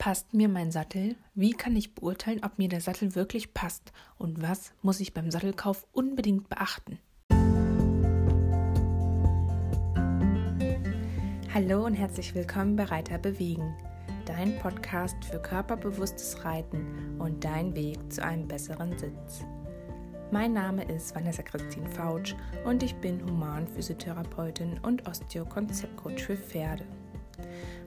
Passt mir mein Sattel? Wie kann ich beurteilen, ob mir der Sattel wirklich passt? Und was muss ich beim Sattelkauf unbedingt beachten? Hallo und herzlich willkommen bei Reiter bewegen, dein Podcast für körperbewusstes Reiten und dein Weg zu einem besseren Sitz. Mein Name ist Vanessa Christine Fautsch und ich bin Humanphysiotherapeutin und Osteokonzeptcoach für Pferde.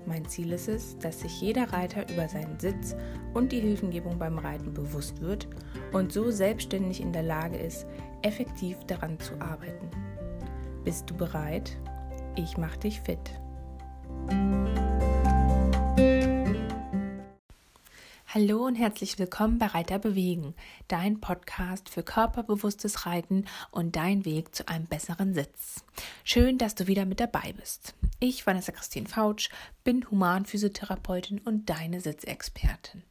Mein Ziel ist es, dass sich jeder Reiter über seinen Sitz und die Hilfengebung beim Reiten bewusst wird und so selbstständig in der Lage ist, effektiv daran zu arbeiten. Bist du bereit? Ich mach dich fit. Hallo und herzlich willkommen bei Reiter bewegen, dein Podcast für körperbewusstes Reiten und dein Weg zu einem besseren Sitz. Schön, dass du wieder mit dabei bist. Ich, Vanessa Christine Fautsch, bin Humanphysiotherapeutin und deine Sitzexpertin.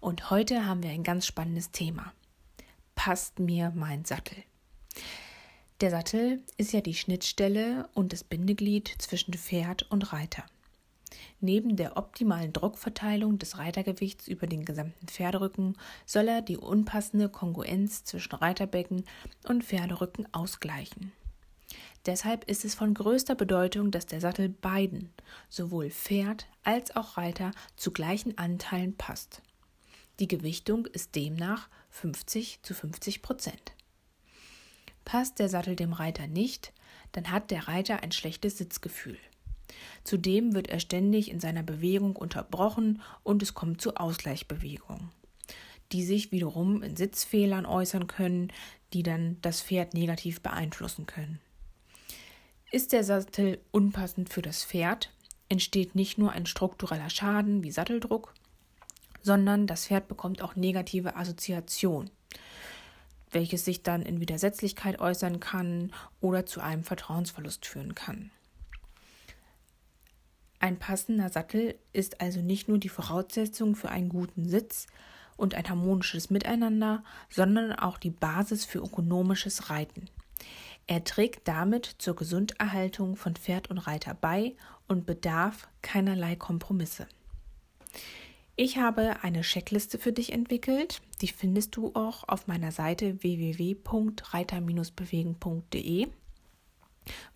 Und heute haben wir ein ganz spannendes Thema. Passt mir mein Sattel? Der Sattel ist ja die Schnittstelle und das Bindeglied zwischen Pferd und Reiter. Neben der optimalen Druckverteilung des Reitergewichts über den gesamten Pferderücken soll er die unpassende Kongruenz zwischen Reiterbecken und Pferderücken ausgleichen. Deshalb ist es von größter Bedeutung, dass der Sattel beiden, sowohl Pferd als auch Reiter, zu gleichen Anteilen passt. Die Gewichtung ist demnach 50 zu 50 Prozent. Passt der Sattel dem Reiter nicht, dann hat der Reiter ein schlechtes Sitzgefühl. Zudem wird er ständig in seiner Bewegung unterbrochen und es kommt zu Ausgleichbewegungen, die sich wiederum in Sitzfehlern äußern können, die dann das Pferd negativ beeinflussen können. Ist der Sattel unpassend für das Pferd, entsteht nicht nur ein struktureller Schaden wie Satteldruck, sondern das Pferd bekommt auch negative Assoziation, welches sich dann in Widersetzlichkeit äußern kann oder zu einem Vertrauensverlust führen kann. Ein passender Sattel ist also nicht nur die Voraussetzung für einen guten Sitz und ein harmonisches Miteinander, sondern auch die Basis für ökonomisches Reiten. Er trägt damit zur Gesunderhaltung von Pferd und Reiter bei und bedarf keinerlei Kompromisse. Ich habe eine Checkliste für dich entwickelt, die findest du auch auf meiner Seite www.reiter-bewegen.de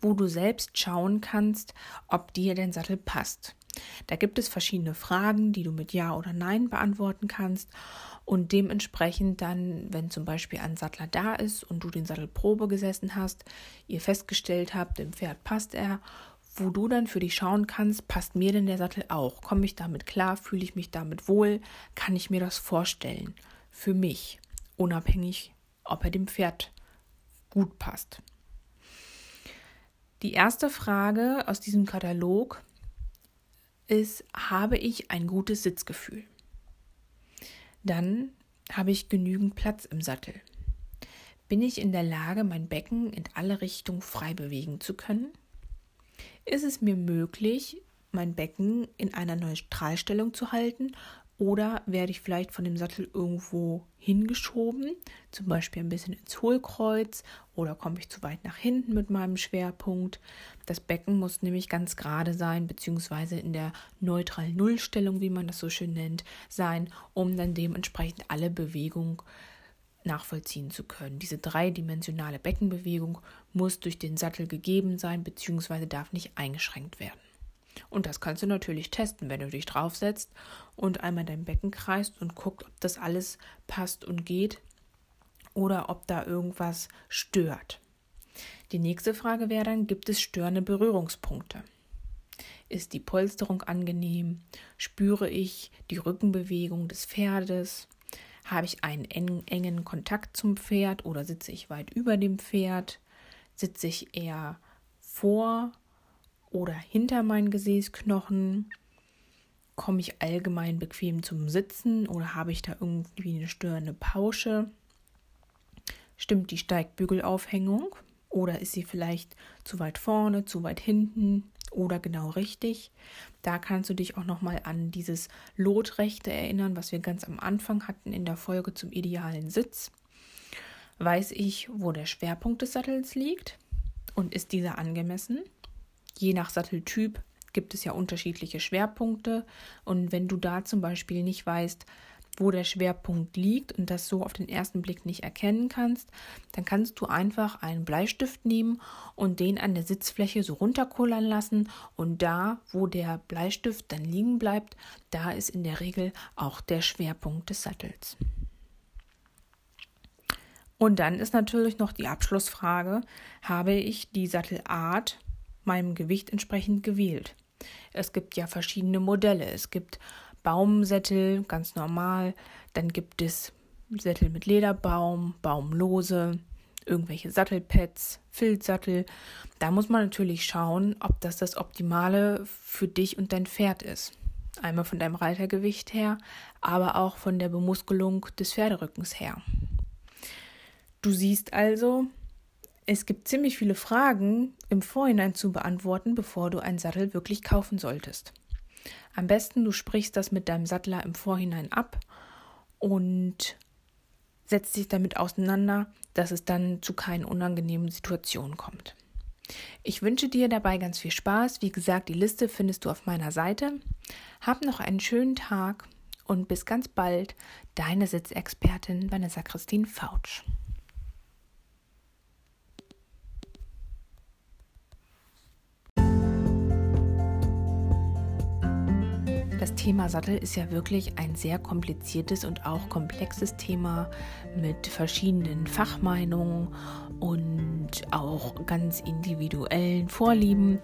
wo du selbst schauen kannst, ob dir der Sattel passt. Da gibt es verschiedene Fragen, die du mit Ja oder Nein beantworten kannst und dementsprechend dann, wenn zum Beispiel ein Sattler da ist und du den Sattel Probe gesessen hast, ihr festgestellt habt, dem Pferd passt er, wo du dann für dich schauen kannst, passt mir denn der Sattel auch? Komme ich damit klar? Fühle ich mich damit wohl? Kann ich mir das vorstellen? Für mich, unabhängig, ob er dem Pferd gut passt. Die erste Frage aus diesem Katalog ist, habe ich ein gutes Sitzgefühl? Dann habe ich genügend Platz im Sattel. Bin ich in der Lage, mein Becken in alle Richtungen frei bewegen zu können? Ist es mir möglich, mein Becken in einer Neutralstellung zu halten oder werde ich vielleicht von dem Sattel irgendwo hingeschoben, zum Beispiel ein bisschen ins Hohlkreuz oder komme ich zu weit nach hinten mit meinem Schwerpunkt. Das Becken muss nämlich ganz gerade sein, beziehungsweise in der neutralen Nullstellung, wie man das so schön nennt, sein, um dann dementsprechend alle Bewegungen nachvollziehen zu können. Diese dreidimensionale Beckenbewegung muss durch den Sattel gegeben sein, beziehungsweise darf nicht eingeschränkt werden. Und das kannst du natürlich testen, wenn du dich draufsetzt und einmal dein Becken kreist und guckst, ob das alles passt und geht oder ob da irgendwas stört. Die nächste Frage wäre dann, gibt es störende Berührungspunkte? Ist die Polsterung angenehm? Spüre ich die Rückenbewegung des Pferdes? Habe ich einen engen Kontakt zum Pferd oder sitze ich weit über dem Pferd? Sitze ich eher vor oder hinter meinen Gesäßknochen? Komme ich allgemein bequem zum Sitzen oder habe ich da irgendwie eine störende Pausche? Stimmt die Steigbügelaufhängung oder ist sie vielleicht zu weit vorne, zu weit hinten oder genau richtig? Da kannst du dich auch noch mal an dieses Lotrechte erinnern, was wir ganz am Anfang hatten in der Folge zum idealen Sitz. Weiß ich, wo der Schwerpunkt des Sattels liegt und ist dieser angemessen? Je nach Satteltyp gibt es ja unterschiedliche Schwerpunkte. Und wenn du da zum Beispiel nicht weißt, wo der Schwerpunkt liegt und das so auf den ersten Blick nicht erkennen kannst, dann kannst du einfach einen Bleistift nehmen und den an der Sitzfläche so runterkullern lassen und da, wo der Bleistift dann liegen bleibt, da ist in der Regel auch der Schwerpunkt des Sattels. Und dann ist natürlich noch die Abschlussfrage, habe ich die Sattelart meinem Gewicht entsprechend gewählt? Es gibt ja verschiedene Modelle. Es gibt Baumsättel, ganz normal. Dann gibt es Sättel mit Lederbaum, Baumlose, irgendwelche Sattelpads, Filzsattel. Da muss man natürlich schauen, ob das das Optimale für dich und dein Pferd ist. Einmal von deinem Reitergewicht her, aber auch von der Bemuskelung des Pferderückens her. Du siehst also, es gibt ziemlich viele Fragen im Vorhinein zu beantworten, bevor du einen Sattel wirklich kaufen solltest. Am besten du sprichst das mit deinem Sattler im Vorhinein ab und setzt dich damit auseinander, dass es dann zu keinen unangenehmen Situationen kommt. Ich wünsche dir dabei ganz viel Spaß. Wie gesagt, die Liste findest du auf meiner Seite. Hab noch einen schönen Tag und bis ganz bald. Deine Sitzexpertin Vanessa Christine Fautsch. Das Thema Sattel ist ja wirklich ein sehr kompliziertes und auch komplexes Thema mit verschiedenen Fachmeinungen und auch ganz individuellen Vorlieben.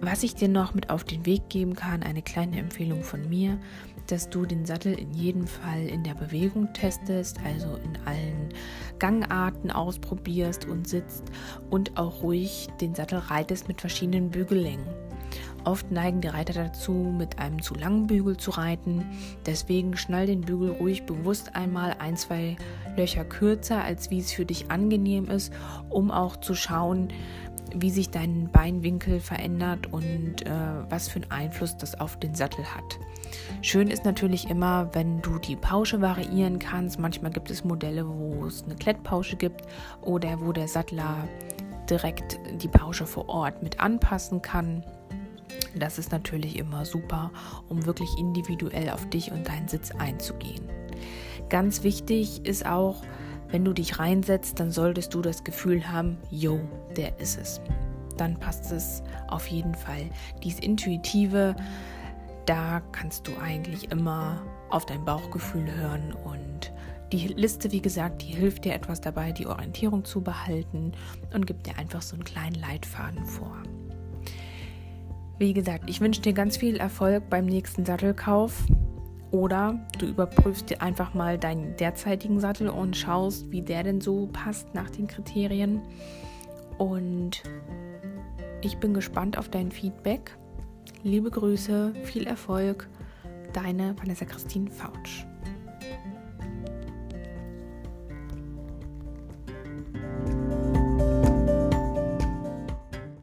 Was ich dir noch mit auf den Weg geben kann, eine kleine Empfehlung von mir, dass du den Sattel in jedem Fall in der Bewegung testest, also in allen Gangarten ausprobierst und sitzt und auch ruhig den Sattel reitest mit verschiedenen Bügellängen. Oft neigen die Reiter dazu, mit einem zu langen Bügel zu reiten. Deswegen schnall den Bügel ruhig bewusst einmal ein, zwei Löcher kürzer, als wie es für dich angenehm ist, um auch zu schauen, wie sich dein Beinwinkel verändert und äh, was für einen Einfluss das auf den Sattel hat. Schön ist natürlich immer, wenn du die Pausche variieren kannst. Manchmal gibt es Modelle, wo es eine Klettpausche gibt oder wo der Sattler direkt die Pausche vor Ort mit anpassen kann. Das ist natürlich immer super, um wirklich individuell auf dich und deinen Sitz einzugehen. Ganz wichtig ist auch, wenn du dich reinsetzt, dann solltest du das Gefühl haben, yo, der ist es. Dann passt es auf jeden Fall. Dies intuitive, da kannst du eigentlich immer auf dein Bauchgefühl hören und die Liste, wie gesagt, die hilft dir etwas dabei, die Orientierung zu behalten und gibt dir einfach so einen kleinen Leitfaden vor. Wie gesagt, ich wünsche dir ganz viel Erfolg beim nächsten Sattelkauf. Oder du überprüfst dir einfach mal deinen derzeitigen Sattel und schaust, wie der denn so passt nach den Kriterien. Und ich bin gespannt auf dein Feedback. Liebe Grüße, viel Erfolg. Deine Vanessa Christine Fautsch.